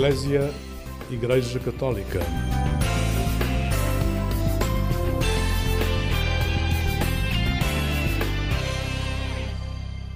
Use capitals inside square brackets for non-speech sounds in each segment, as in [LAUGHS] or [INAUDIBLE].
Eclésia Igreja Católica.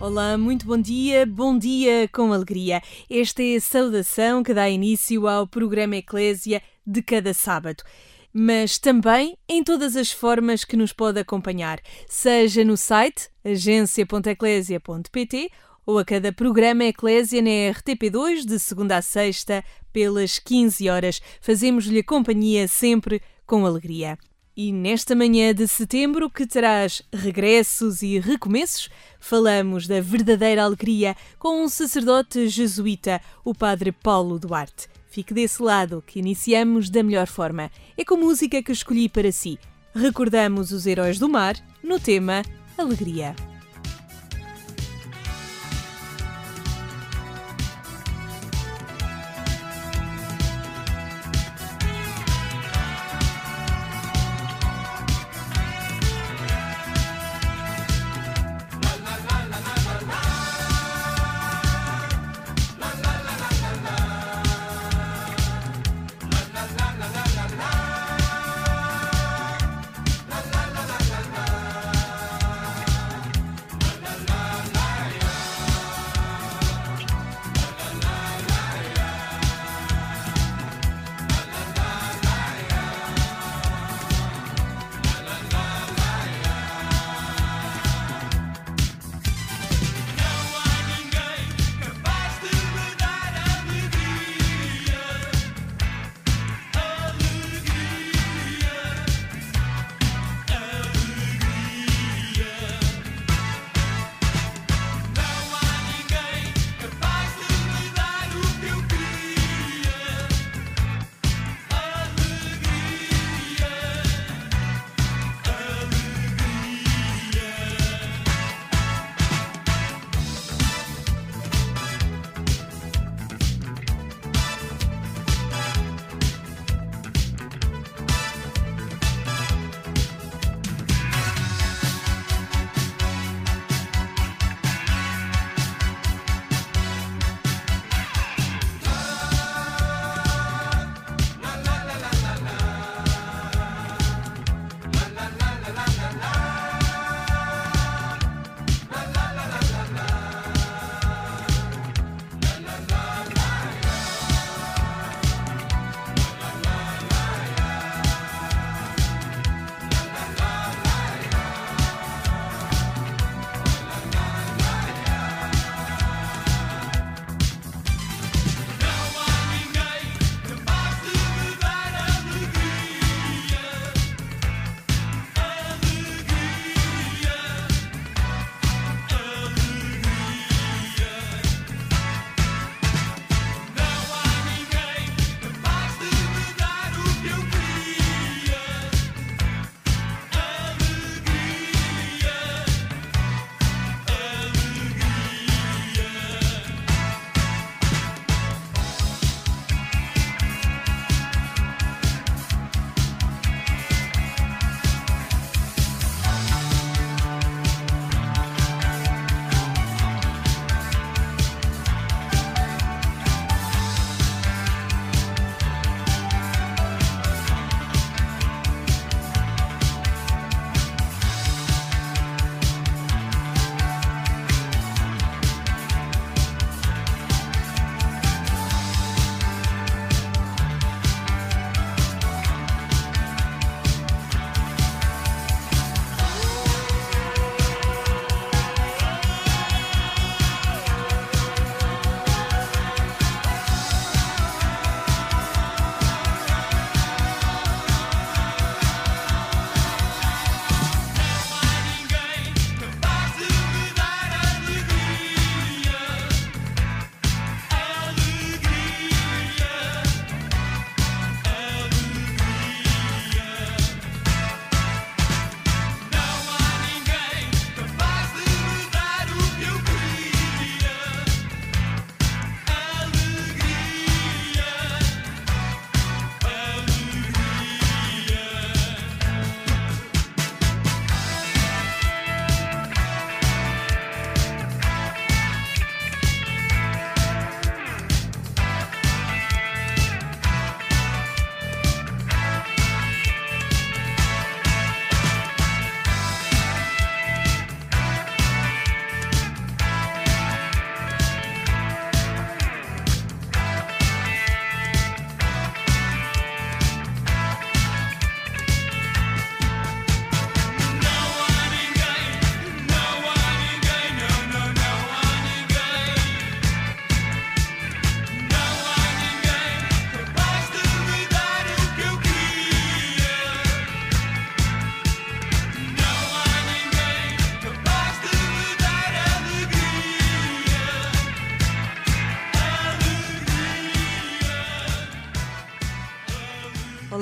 Olá, muito bom dia, bom dia com alegria. Esta é a saudação que dá início ao programa Eclésia de cada sábado. Mas também em todas as formas que nos pode acompanhar, seja no site agência.eclésia.pt ou a cada programa Eclésia na RTP2 de segunda a sexta pelas 15 horas. Fazemos-lhe companhia sempre com alegria. E nesta manhã de setembro, que traz regressos e recomeços, falamos da verdadeira alegria com um sacerdote jesuíta, o Padre Paulo Duarte. Fique desse lado que iniciamos da melhor forma. É com música que escolhi para si. Recordamos os heróis do mar no tema Alegria.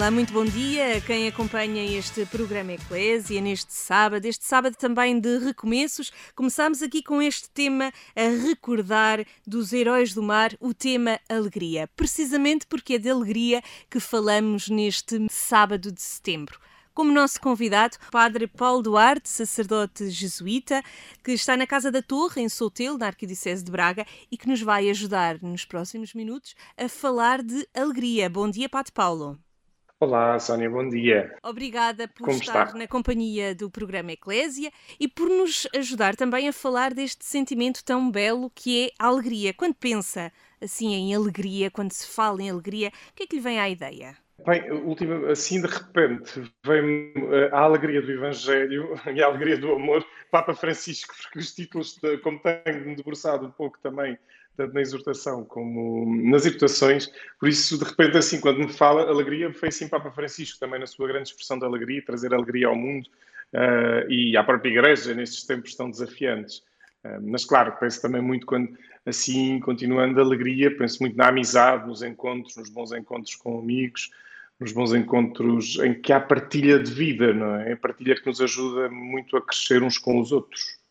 Olá, muito bom dia a quem acompanha este programa Eclésia neste sábado, este sábado também de recomeços. Começamos aqui com este tema a recordar dos heróis do mar, o tema alegria. Precisamente porque é de alegria que falamos neste sábado de setembro como nosso convidado, Padre Paulo Duarte, sacerdote jesuíta, que está na Casa da Torre, em Soutelo, na Arquidiocese de Braga, e que nos vai ajudar nos próximos minutos a falar de alegria. Bom dia, Padre Paulo. Olá, Sónia, bom dia. Obrigada por Como estar está? na companhia do programa Eclésia e por nos ajudar também a falar deste sentimento tão belo que é a alegria. Quando pensa assim em alegria, quando se fala em alegria, o que é que lhe vem à ideia? Bem, última, assim de repente vem eh, a alegria do Evangelho [LAUGHS] e a alegria do amor, Papa Francisco, porque os títulos, como tenho debruçado um pouco também, tanto na exortação como nas exortações, por isso de repente assim, quando me fala alegria, foi assim Papa Francisco também na sua grande expressão de alegria, trazer alegria ao mundo uh, e à própria Igreja nestes tempos tão desafiantes. Uh, mas claro, penso também muito quando assim, continuando a alegria, penso muito na amizade, nos encontros, nos bons encontros com amigos, nos bons encontros em que há partilha de vida, não é? A partilha que nos ajuda muito a crescer uns com os outros.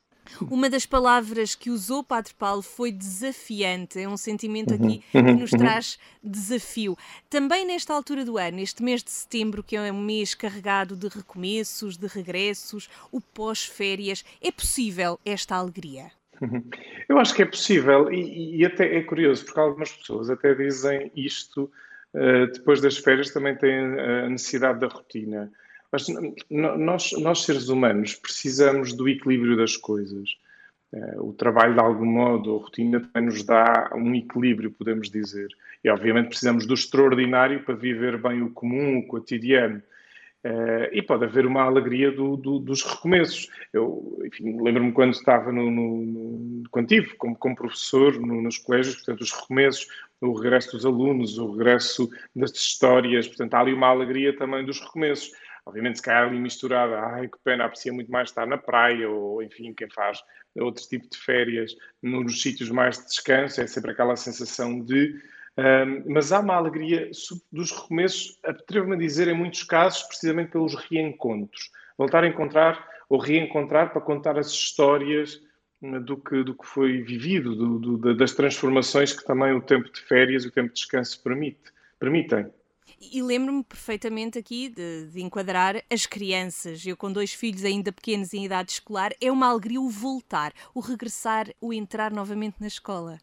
Uma das palavras que usou Padre Paulo foi desafiante. É um sentimento aqui uhum. que nos uhum. traz desafio. Também nesta altura do ano, este mês de setembro, que é um mês carregado de recomeços, de regressos, o pós-férias, é possível esta alegria? Uhum. Eu acho que é possível e, e até é curioso, porque algumas pessoas até dizem isto eh, depois das férias também tem a necessidade da rotina. Mas nós, nós seres humanos, precisamos do equilíbrio das coisas. Eh, o trabalho, de algum modo, a rotina também nos dá um equilíbrio, podemos dizer. E, obviamente, precisamos do extraordinário para viver bem o comum, o cotidiano. Uh, e pode haver uma alegria do, do, dos recomeços. Eu, lembro-me quando estava no, no quando tive como, como professor no, nos colégios, portanto, os recomeços, o regresso dos alunos, o regresso das histórias, portanto, há ali uma alegria também dos recomeços. Obviamente, se calhar ali misturada, ai que pena, aprecia muito mais estar na praia, ou enfim, quem faz outro tipo de férias nos sítios mais de descanso, é sempre aquela sensação de. Um, mas há uma alegria dos recomeços, atrevo-me a dizer, em muitos casos, precisamente pelos reencontros. Voltar a encontrar ou reencontrar para contar as histórias do que, do que foi vivido, do, do, das transformações que também o tempo de férias o tempo de descanso permite, permitem. E lembro-me perfeitamente aqui de, de, enquadrar as crianças. Eu, com dois filhos ainda pequenos em idade escolar, é uma alegria o voltar, o regressar, o entrar novamente na escola.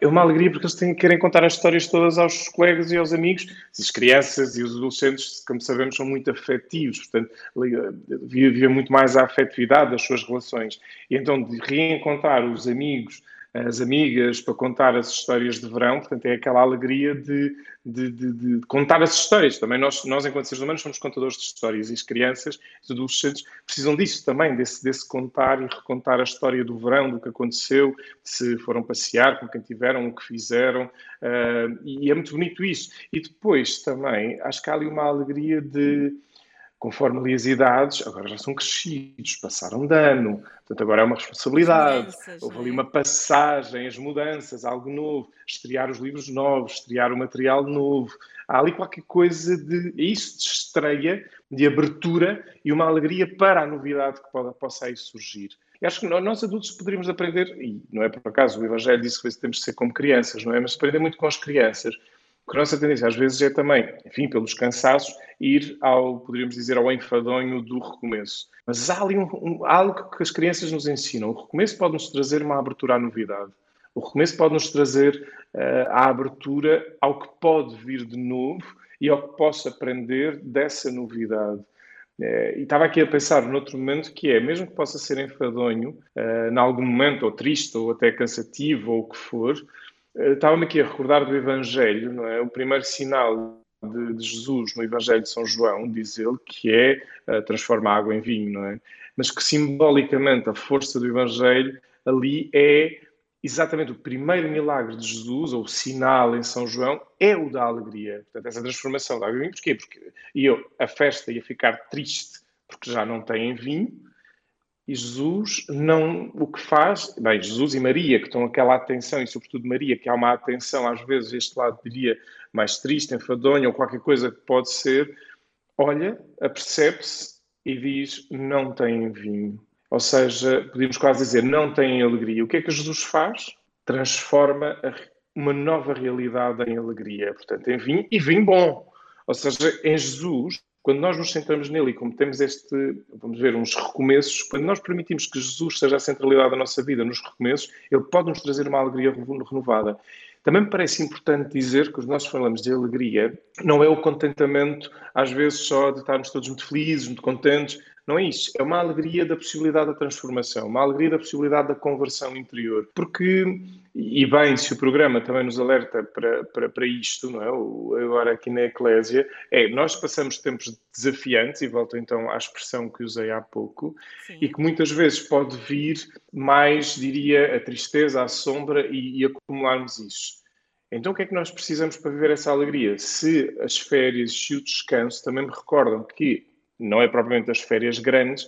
É uma alegria porque eles têm, querem contar as histórias todas aos colegas e aos amigos. As crianças e os adolescentes, como sabemos, são muito afetivos, portanto, havia muito mais a afetividade das suas relações. E então, de reencontrar os amigos as amigas para contar as histórias de verão, portanto é aquela alegria de, de, de, de, contar as histórias. Também nós, nós, enquanto seres humanos, somos contadores de histórias e as crianças, os adolescentes, precisam disso também, desse, desse contar e recontar a história do verão, do que aconteceu, se foram passear, com quem tiveram, o que fizeram, uh, e é muito bonito isso. E depois também, acho que há ali uma alegria de conforme ali as idades, agora já são crescidos, passaram de ano, portanto agora é uma responsabilidade, mudanças, houve ali é? uma passagem, as mudanças, algo novo, estrear os livros novos, estrear o material novo, há ali qualquer coisa de, é isso, de estreia, de abertura e uma alegria para a novidade que pode, possa aí surgir. E acho que nós adultos poderíamos aprender, e não é por acaso, o Evangelho disse que temos de ser como crianças, não é? Mas aprender muito com as crianças, porque a nossa tendência às vezes é também, enfim, pelos cansaços, ir ao, poderíamos dizer, ao enfadonho do recomeço. Mas há ali um, um, algo que as crianças nos ensinam. O recomeço pode nos trazer uma abertura à novidade. O recomeço pode nos trazer uh, a abertura ao que pode vir de novo e ao que posso aprender dessa novidade. Uh, e estava aqui a pensar noutro momento que é, mesmo que possa ser enfadonho, uh, em algum momento, ou triste, ou até cansativo, ou o que for, eh, estava-me aqui a recordar do Evangelho, não é? O primeiro sinal de, de, Jesus no Evangelho de São João, diz ele, que é uh, transforma água em vinho, não é? Mas que simbolicamente a força do Evangelho ali é exatamente o primeiro milagre de Jesus, ou sinal em São João, é o da alegria. Portanto, essa transformação da água em vinho, porquê? Porque eu, a festa ia ficar triste porque já não tem vinho, E Jesus não o que faz, bem, Jesus e Maria, que estão aquela atenção, e sobretudo Maria, que há uma atenção, às vezes, este lado diria mais triste, enfadonha ou qualquer coisa que pode ser, olha, apercebe-se e diz: não têm vinho. Ou seja, podemos quase dizer, não têm alegria. O que é que Jesus faz? Transforma uma nova realidade em alegria. Portanto, em vinho e vinho bom. Ou seja, em Jesus, quando nós nos sentamos nele e como temos este, vamos ver, uns recomeços, quando nós permitimos que Jesus seja a centralidade da nossa vida nos recomeços, ele pode nos trazer uma alegria renovada. Também me parece importante dizer que, quando nós falamos de alegria, não é o contentamento, às vezes, só de estarmos todos muito felizes, muito contentes. Não é isso. É uma alegria da possibilidade da transformação, uma alegria da possibilidade da conversão interior. Porque, e bem, se o programa também nos alerta para, para, para isto, não é? agora aqui na Eclésia, é nós passamos tempos desafiantes, e volto então à expressão que usei há pouco, Sim. e que muitas vezes pode vir mais, diria, a tristeza, a sombra e, e acumularmos isso. Então, o que é que nós precisamos para viver essa alegria? Se as férias, se o descanso também me recordam que não é propriamente as férias grandes,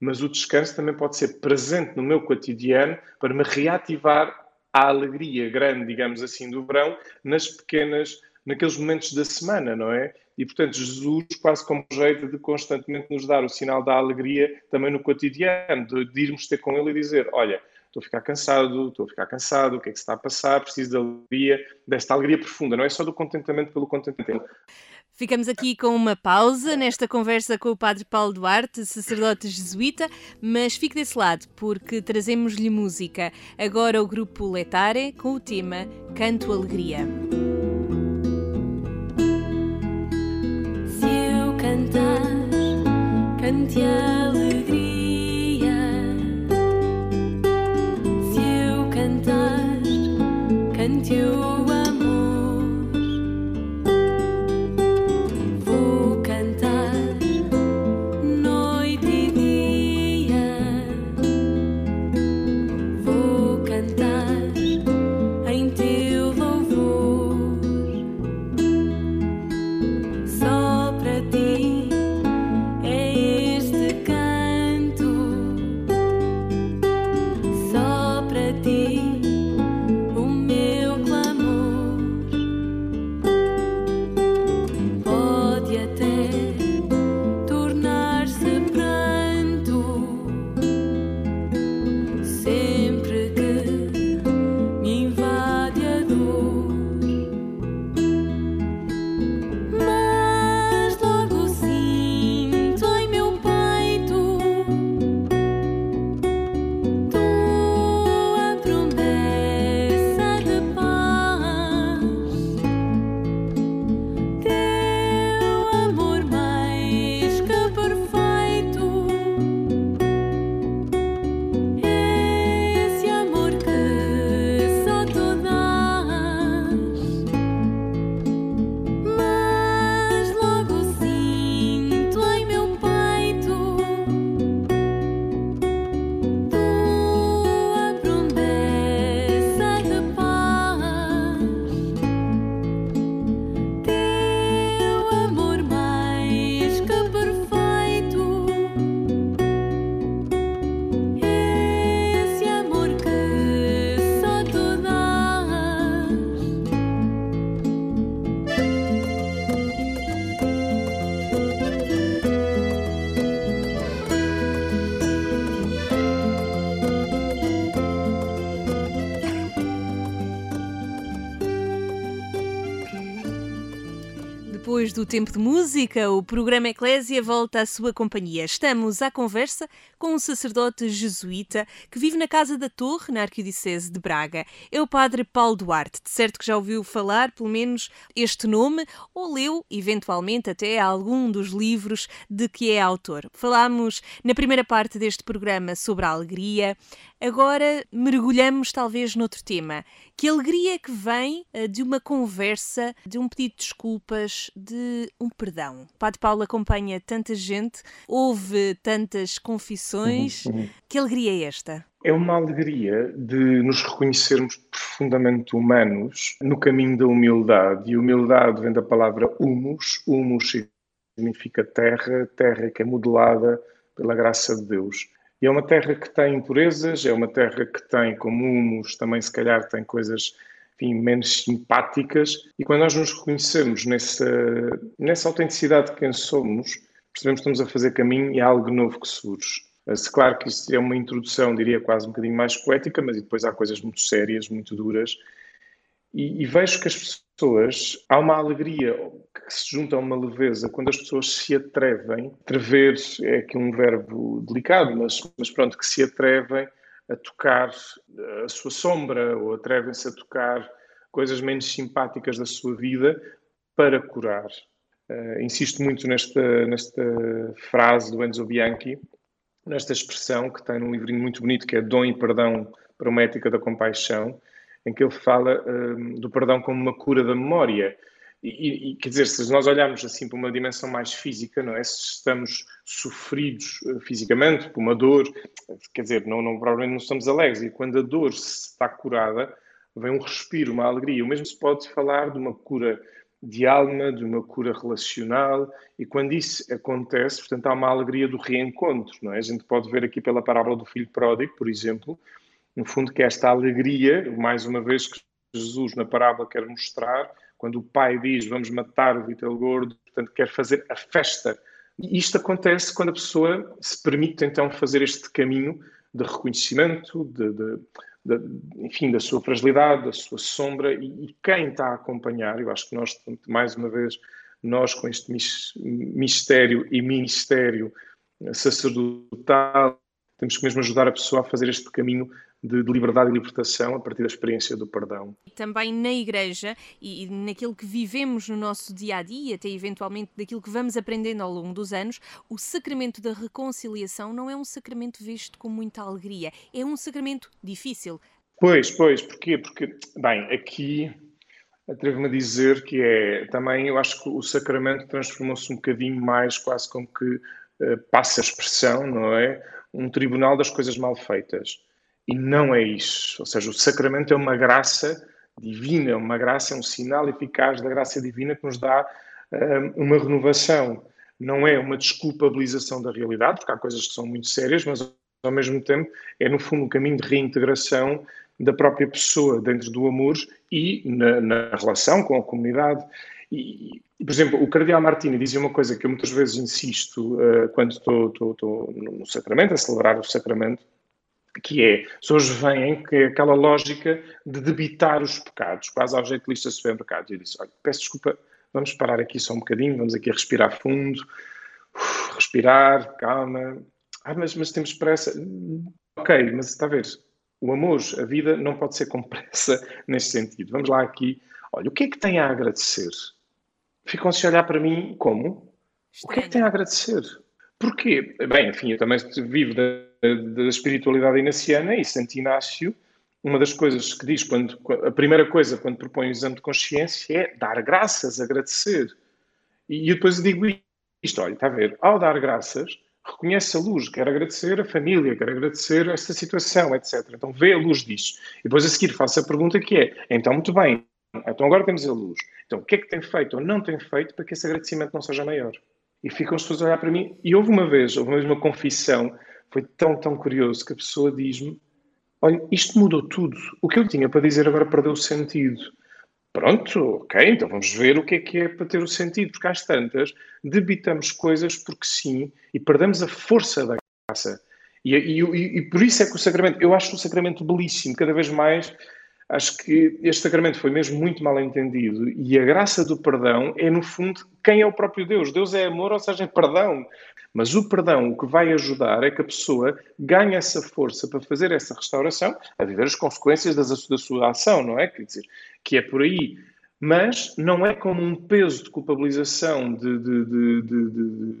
mas o descanso também pode ser presente no meu cotidiano para me reativar a alegria grande, digamos assim, do verão nas pequenas, naqueles momentos da semana, não é? E, portanto, Jesus quase como jeito de constantemente nos dar o sinal da alegria também no cotidiano, de, de irmos ter com Ele e dizer, olha, estou a ficar cansado, estou a ficar cansado, o que é que se está a passar, preciso de alegria, desta alegria profunda, não é só do contentamento pelo contentamento. Ficamos aqui com uma pausa nesta conversa com o Padre Paulo Duarte, sacerdote jesuíta, mas fique desse lado porque trazemos-lhe música. Agora o grupo Letare com o tema Canto Alegria. Se eu cantar, cante alegria. Cante Depois do tempo de música, o programa Eclésia volta à sua companhia. Estamos à conversa com um sacerdote jesuíta que vive na Casa da Torre, na Arquidiocese de Braga. É o padre Paulo Duarte. De certo que já ouviu falar, pelo menos, este nome, ou leu, eventualmente, até algum dos livros de que é autor. Falámos na primeira parte deste programa sobre a alegria, Agora mergulhamos talvez noutro tema. Que alegria que vem uh, de uma conversa, de um pedido de desculpas, de um perdão. O Padre Paulo acompanha tanta gente, ouve tantas confissões. Uhum, uhum. Que alegria é esta? É uma alegria de nos reconhecermos profundamente humanos no caminho da humildade. E humildade vem da palavra humus. Humus significa terra, terra que é modelada pela graça de Deus. E é uma terra que tem impurezas, é uma terra que tem, como humus, também se calhar tem coisas enfim, menos simpáticas. E quando nós nos reconhecemos nessa, nessa autenticidade de quem somos, percebemos que estamos a fazer caminho e há algo novo que surge. Se claro que isto é uma introdução, diria quase um bocadinho mais poética, mas depois há coisas muito sérias, muito duras. E, e vejo que as pessoas, há uma alegria que se junta a uma leveza quando as pessoas se atrevem, atrever é aqui um verbo delicado, mas, mas pronto, que se atrevem a tocar a sua sombra ou atrevem-se a tocar coisas menos simpáticas da sua vida para curar. Uh, insisto muito nesta, nesta frase do Enzo Bianchi, nesta expressão que tem num livrinho muito bonito que é Dom e Perdão para uma Ética da Compaixão, em que ele fala uh, do perdão como uma cura da memória. E, e, quer dizer, se nós olharmos assim para uma dimensão mais física, não é? Se estamos sofridos uh, fisicamente por uma dor, quer dizer, não, não, provavelmente não estamos alegres. E quando a dor está curada, vem um respiro, uma alegria. O mesmo se pode falar de uma cura de alma, de uma cura relacional, e quando isso acontece, portanto, há uma alegria do reencontro, não é? A gente pode ver aqui pela parábola do filho pródigo, por exemplo, no fundo, que esta alegria, mais uma vez que Jesus na parábola quer mostrar, quando o pai diz vamos matar o vitelo gordo, portanto, quer fazer a festa. E isto acontece quando a pessoa se permite então fazer este caminho de reconhecimento, de, de, de, enfim, da sua fragilidade, da sua sombra, e, e, quem está a acompanhar, eu acho que nós, mais uma vez, nós com este mistério e ministério sacerdotal, temos que mesmo ajudar a pessoa a fazer este caminho de, de, liberdade e libertação a partir da experiência do perdão. Também na Igreja e, e naquilo que vivemos no nosso dia a dia, até eventualmente daquilo que vamos aprendendo ao longo dos anos, o sacramento da reconciliação não é um sacramento visto com muita alegria, é um sacramento difícil. Pois, pois, porquê? Porque, bem, aqui atrevo-me a dizer que é também, eu acho que o sacramento transformou-se um bocadinho mais, quase como que uh, passa a expressão, não é? Um tribunal das coisas mal feitas. E não é isso. Ou seja, o sacramento é uma graça divina, é uma graça, é um sinal eficaz da graça divina que nos dá um, uma renovação. Não é uma desculpabilização da realidade, porque há coisas que são muito sérias, mas ao mesmo tempo é, no fundo, um caminho de reintegração da própria pessoa dentro do amor e na, na relação com a comunidade. E, por exemplo, o Cardeal Martini dizia uma coisa que eu muitas vezes insisto uh, quando estou no sacramento, a celebrar o sacramento, que é, as pessoas veem que é aquela lógica de debitar os pecados, quase ao jeito de lista de supermercados. Eu disse, olha, peço desculpa, vamos parar aqui só um bocadinho, vamos aqui respirar fundo, uf, respirar, calma. Ah, mas, mas temos pressa. Ok, mas está a ver, o amor, a vida não pode ser com pressa [LAUGHS] nesse sentido. Vamos lá aqui. Olha, o que é que tem a agradecer? Ficam-se a olhar para mim como? O que é que tem a agradecer? Porquê? Bem, enfim, eu também vivo da, da espiritualidade inaciana e Santo Inácio, uma das coisas que diz, quando, a primeira coisa quando propõe o exame de consciência é dar graças, agradecer. E eu depois digo isto, olha, está a ver, ao dar graças, reconhece a luz, quer agradecer a família, quer agradecer esta situação, etc. Então vê a luz disso. E depois a seguir faço a pergunta que é, então muito bem, então agora temos a luz. Então o que é que tem feito ou não tem feito para que esse agradecimento não seja maior? E ficam as pessoas a olhar para mim. E houve uma vez, houve uma vez uma confissão, foi tão, tão curioso, que a pessoa diz-me: Olha, isto mudou tudo. O que eu tinha para dizer agora perdeu o sentido. Pronto, ok, então vamos ver o que é que é para ter o sentido, porque às tantas debitamos coisas porque sim e perdemos a força da graça. E, e, e, e por isso é que o sacramento, eu acho o sacramento belíssimo, cada vez mais Acho que este sacramento foi mesmo muito mal entendido e a graça do perdão é, no fundo, quem é o próprio Deus. Deus é amor, ou seja, é perdão. Mas o perdão o que vai ajudar é que a pessoa ganhe essa força para fazer essa restauração, a viver as consequências das, da sua ação, não é? Quer dizer, que é por aí. Mas não é como um peso de culpabilização, de, de, de, de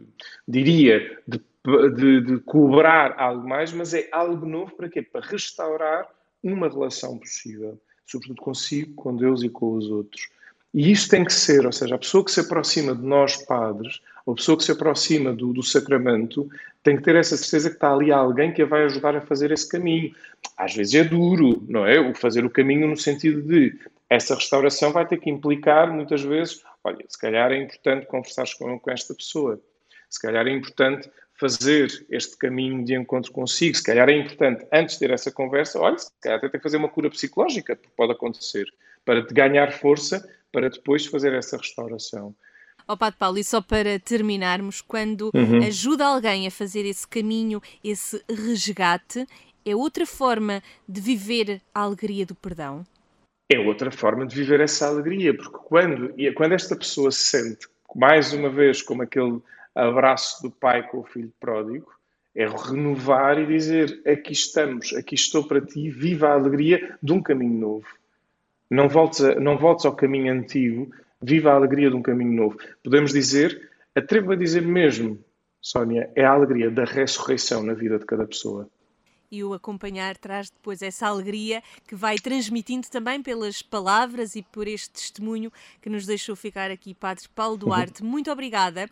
diria, de, cobrar algo mais, mas é algo novo para quê? Para restaurar uma relação possível, sobretudo consigo, com Deus e com os outros. E isto tem que ser, ou seja, a pessoa que se aproxima de nós padres, ou a pessoa que se aproxima do, do sacramento, tem que ter essa certeza que está ali alguém que a vai ajudar a fazer esse caminho. Às vezes é duro, não é? O fazer o caminho no sentido de essa restauração vai ter que implicar, muitas vezes, olha, se calhar é importante conversar com, com esta pessoa. Se calhar é importante fazer este caminho de encontro consigo. Se calhar é importante, antes de ter essa conversa, olha, se calhar até tem que fazer uma cura psicológica, porque pode acontecer, para te ganhar força, para depois fazer essa restauração. Ó oh, Padre Paulo, e só para terminarmos, quando Uhum. ajuda alguém a fazer esse caminho, esse resgate, é outra forma de viver a alegria do perdão? É outra forma de viver essa alegria, porque quando, quando esta pessoa se sente, mais uma vez, como aquele abraço do pai com o filho pródigo, é renovar e dizer: aqui estamos, aqui estou para ti, viva a alegria de um caminho novo. Não voltes, a- não voltes ao caminho antigo, viva a alegria de um caminho novo. Podemos dizer, atrevo a dizer mesmo, Sónia, é a alegria da ressurreição na vida de cada pessoa. E o acompanhar traz depois essa alegria que vai transmitindo também pelas palavras e por este testemunho que nos deixou ficar aqui, Padre Paulo Duarte. Muito obrigada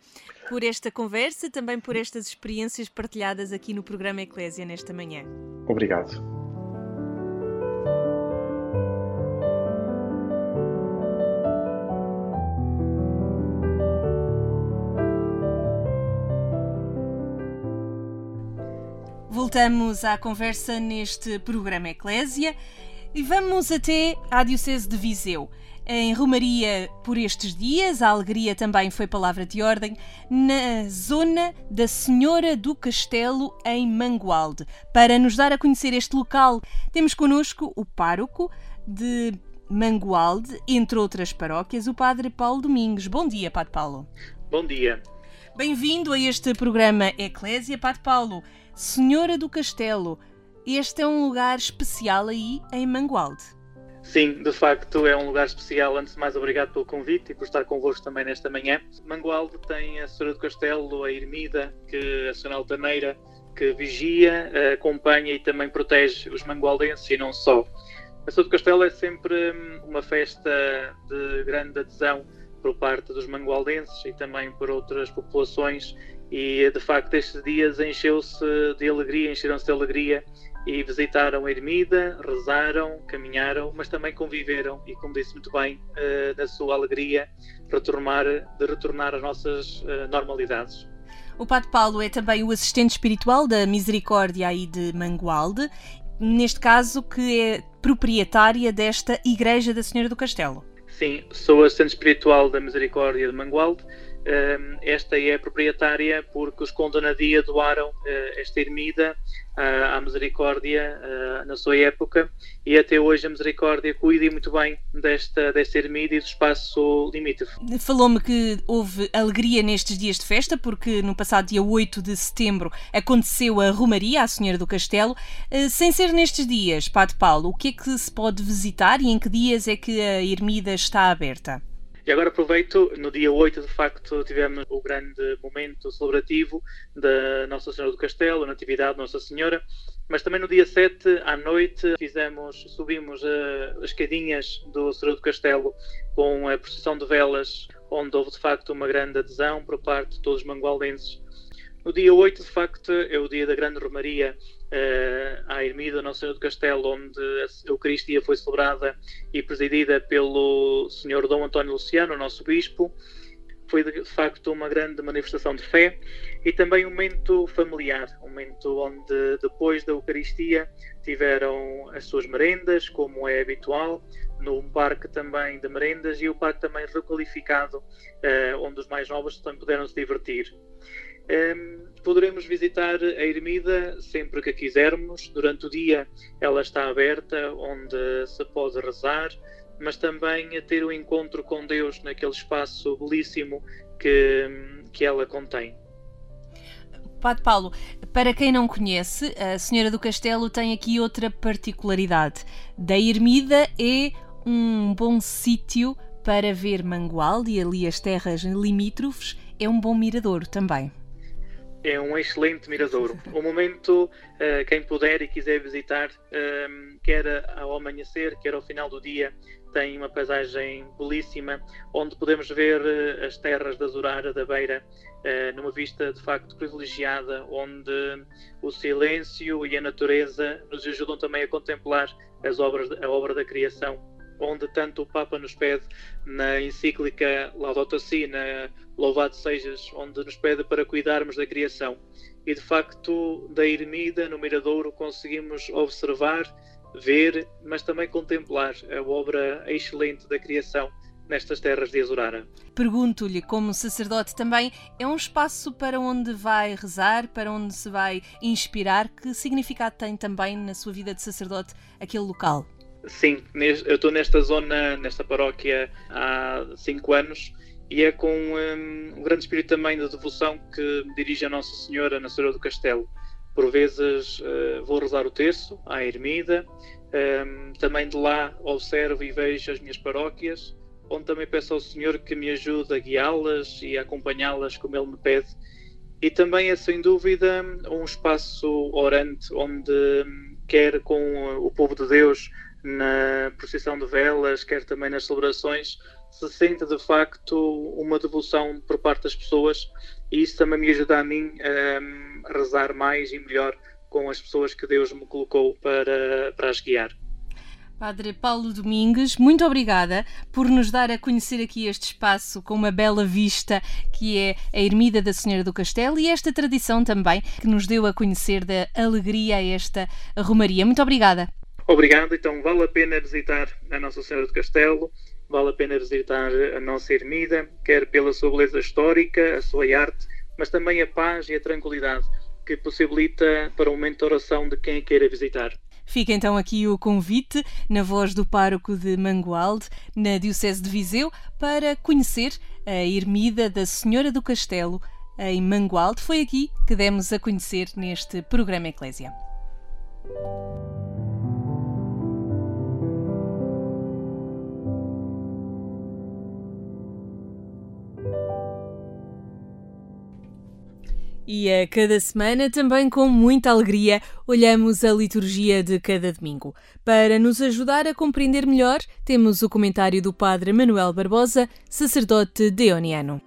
por esta conversa, também por estas experiências partilhadas aqui no programa Eclésia nesta manhã. Obrigado. Voltamos à conversa neste programa Eclésia e vamos até à Diocese de Viseu. Em Romaria por estes dias, a alegria também foi palavra de ordem, na zona da Senhora do Castelo, em Mangualde. Para nos dar a conhecer este local, temos connosco o pároco de Mangualde, entre outras paróquias, o Padre Paulo Domingos. Bom dia, Padre Paulo. Bom dia. Bem-vindo a este programa Eclésia, Padre Paulo. Senhora do Castelo, este é um lugar especial aí em Mangualde. Sim, de facto é um lugar especial. Antes de mais, obrigado pelo convite e por estar convosco também nesta manhã. Mangualde tem a Senhora do Castelo, a Ermida, que a Senhora Altaneira, que vigia, acompanha e também protege os mangualdenses e não só. A Senhora do Castelo é sempre hum, uma festa de grande adesão por parte dos mangualdenses e também por outras populações e de facto estes dias encheu-se de alegria, encheram-se de alegria e visitaram a ermida, rezaram, caminharam, mas também conviveram e, como disse muito bem, eh, na sua alegria retornar, de retornar às nossas eh, normalidades. O Padre Paulo é também o assistente espiritual da Misericórdia aí de Mangualde, neste caso que é proprietária desta Igreja da Senhora do Castelo. Sim, sou assistente espiritual da Misericórdia de Mangualde. Esta é proprietária porque os Condonadia doaram uh, esta ermida uh, à Misericórdia uh, na sua época e até hoje a Misericórdia cuida muito bem desta, desta ermida e do espaço limítrofe. Falou-me que houve alegria nestes dias de festa, porque no passado dia 8 de setembro aconteceu a Romaria à Senhora do Castelo. Sem ser nestes dias, Padre Paulo, o que é que se pode visitar e em que dias é que a ermida está aberta? E agora aproveito, no dia 8 de facto tivemos o grande momento celebrativo da Nossa Senhora do Castelo, Natividade de Nossa Senhora, mas também no dia 7 à noite fizemos, subimos uh, as escadinhas do Senhor do Castelo com a procissão de velas, onde houve de facto uma grande adesão por parte de todos os mangualdenses. No dia 8, de facto, é o dia da grande romaria uh, à Ermida Nossa Senhora do Castelo, onde a Eucaristia foi celebrada e presidida pelo Sr. Dom António Luciano, nosso bispo. Foi de facto uma grande manifestação de fé e também um momento familiar, um momento onde depois da Eucaristia tiveram as suas merendas, como é habitual, num parque também de merendas e o parque também requalificado, uh, onde os mais novos também puderam se divertir. Um, poderemos visitar a ermida sempre que quisermos. Durante o dia ela está aberta, onde se pode rezar, mas também ter um encontro com Deus naquele espaço belíssimo que, que ela contém. Padre Paulo, para quem não conhece, a Senhora do Castelo tem aqui outra particularidade. Da ermida é um bom sítio para ver Mangualde e ali as terras limítrofes, é um bom mirador também é um excelente miradouro. O momento, uh, quem puder e quiser visitar, um, quer ao amanhecer, quer ao final do dia, tem uma paisagem belíssima, onde podemos ver uh, as terras da Zurara, da Beira, uh, numa vista de facto privilegiada, onde o silêncio e a natureza nos ajudam também a contemplar as obras, a obra da criação onde tanto o Papa nos pede na encíclica Laudato Si, na Louvado Sejas, onde nos pede para cuidarmos da criação. e de facto da ermida no Miradouro conseguimos observar, ver, mas também contemplar a obra excelente da criação nestas terras de Azurara. Pergunto-lhe, como sacerdote também, é um espaço para onde vai rezar, para onde se vai inspirar? Que significado tem também na sua vida de sacerdote aquele local? Sim, eu estou nesta zona, nesta paróquia há cinco anos e é com um, um grande espírito também de devoção que me dirige a Nossa Senhora na Senhora do Castelo. Por vezes uh, vou rezar o terço à ermida, um, também de lá observo e vejo as minhas paróquias, onde também peço ao Senhor que me ajude a guiá-las e a acompanhá-las como Ele me pede. E também é sem dúvida um espaço orante onde hum, quer com o povo de Deus na procissão de velas, quer também nas celebrações, se sente de facto uma devoção por parte das pessoas e isso também me ajuda a mim a rezar mais e melhor com as pessoas que Deus me colocou para, para as guiar. Padre Paulo Domingues, muito obrigada por nos dar a conhecer aqui este espaço com uma bela vista que é a Ermida da Senhora do Castelo e esta tradição também que nos deu a conhecer da alegria a esta romaria. Muito obrigada. Obrigado, então vale a pena visitar a Nossa Senhora do Castelo, vale a pena visitar a nossa ermida, quer pela sua beleza histórica, a sua arte, mas também a paz e a tranquilidade que possibilita para um momento de oração de quem a queira visitar. Fica então aqui o convite, na voz do pároco de Mangualde, na Diocese de Viseu, para conhecer a ermida da Senhora do Castelo em Mangualde. Foi aqui que demos a conhecer neste programa Eclésia. E a cada semana, também com muita alegria, olhamos a liturgia de cada domingo. Para nos ajudar a compreender melhor, temos o comentário do Padre Manuel Barbosa, sacerdote deoniano.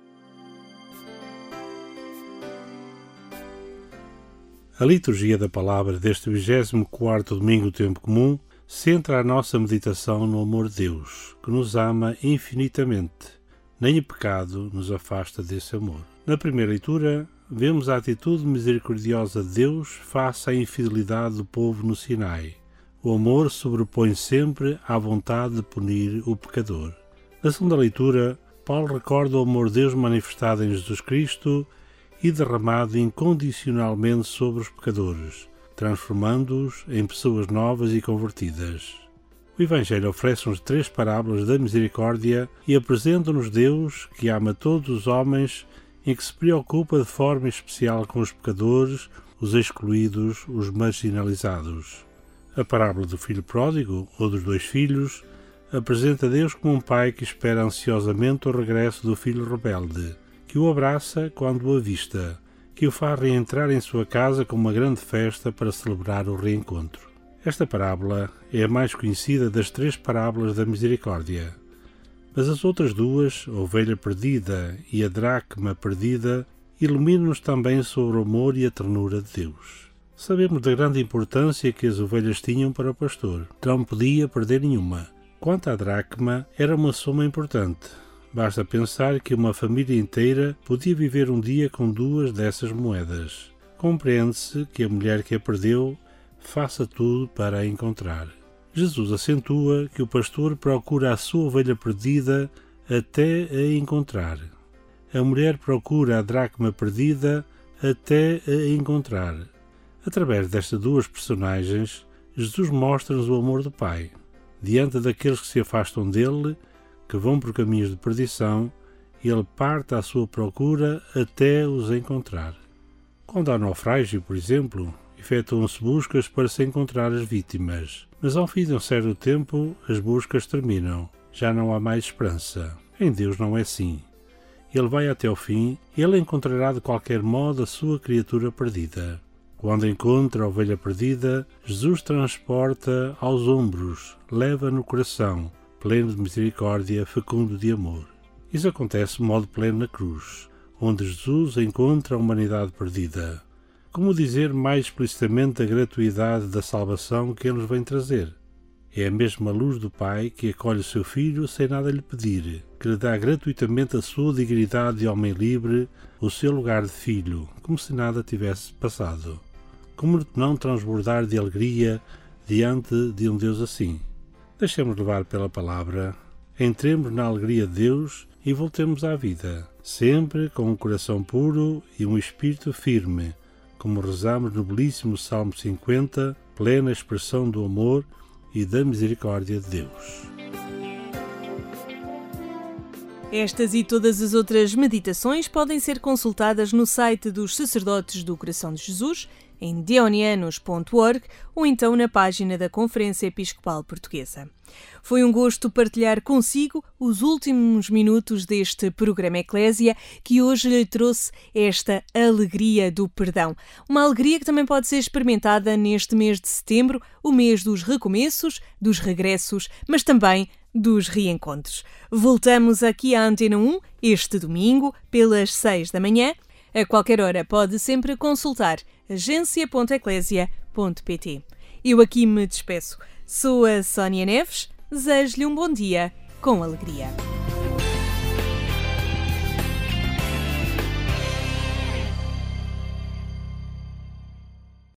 A liturgia da palavra deste 24 domingo do tempo comum centra a nossa meditação no amor de Deus, que nos ama infinitamente. Nem o pecado nos afasta desse amor. Na primeira leitura, vemos a atitude misericordiosa de Deus face à infidelidade do povo no Sinai. O amor sobrepõe sempre à vontade de punir o pecador. Na segunda leitura, Paulo recorda o amor de Deus manifestado em Jesus Cristo e derramado incondicionalmente sobre os pecadores, transformando-os em pessoas novas e convertidas. O Evangelho oferece-nos três parábolas da misericórdia e apresenta-nos Deus que ama todos os homens e que se preocupa de forma especial com os pecadores, os excluídos, os marginalizados. A parábola do filho pródigo, ou dos dois filhos, apresenta Deus como um pai que espera ansiosamente o regresso do filho rebelde, que o abraça quando o avista, que o faz reentrar em sua casa com uma grande festa para celebrar o reencontro. Esta parábola é a mais conhecida das três parábolas da misericórdia. Mas as outras duas, ovelha perdida e a dracma perdida, iluminam-nos também sobre o amor e a ternura de Deus. Sabemos da grande importância que as ovelhas tinham para o pastor. Não podia perder nenhuma. Quanto à dracma, era uma soma importante. Basta pensar que uma família inteira podia viver um dia com duas dessas moedas. Compreende-se que a mulher que a perdeu faça tudo para a encontrar. Jesus acentua que o pastor procura a sua ovelha perdida até a encontrar. A mulher procura a dracma perdida até a encontrar. Através destas duas personagens, Jesus mostra-nos o amor do Pai. Diante daqueles que se afastam dele, que vão por caminhos de perdição, ele parte à sua procura até os encontrar. Quando há naufrágio, por exemplo, efetuam-se buscas para se encontrar as vítimas. Mas ao fim de um certo tempo, as buscas terminam. Já não há mais esperança. Em Deus não é assim. Ele vai até o fim e ele encontrará de qualquer modo a sua criatura perdida. Quando encontra a ovelha perdida, Jesus transporta aos ombros, leva no coração, pleno de misericórdia, fecundo de amor. Isso acontece de modo pleno na cruz, onde Jesus encontra a humanidade perdida. Como dizer mais explicitamente a gratuidade da salvação que Ele nos vem trazer? É a mesma luz do Pai que acolhe o seu filho sem nada lhe pedir, que lhe dá gratuitamente a sua dignidade de homem livre, o seu lugar de filho, como se nada tivesse passado. Como não transbordar de alegria diante de um Deus assim? Deixemos levar pela palavra, entremos na alegria de Deus e voltemos à vida, sempre com um coração puro e um espírito firme, como rezamos no belíssimo Salmo 50, plena expressão do amor e da misericórdia de Deus. Estas e todas as outras meditações podem ser consultadas no site dos Sacerdotes do Coração de Jesus, em deonianos.org ou então na página da Conferência Episcopal Portuguesa. Foi um gosto partilhar consigo os últimos minutos deste programa Eclésia que hoje lhe trouxe esta alegria do perdão. Uma alegria que também pode ser experimentada neste mês de setembro, o mês dos recomeços, dos regressos, mas também dos reencontros. Voltamos aqui à Antena 1 este domingo, pelas 6 da manhã. A qualquer hora pode sempre consultar agência.eclésia.pt. Eu aqui me despeço. Sou a Sónia Neves. Desejo-lhe um bom dia com alegria.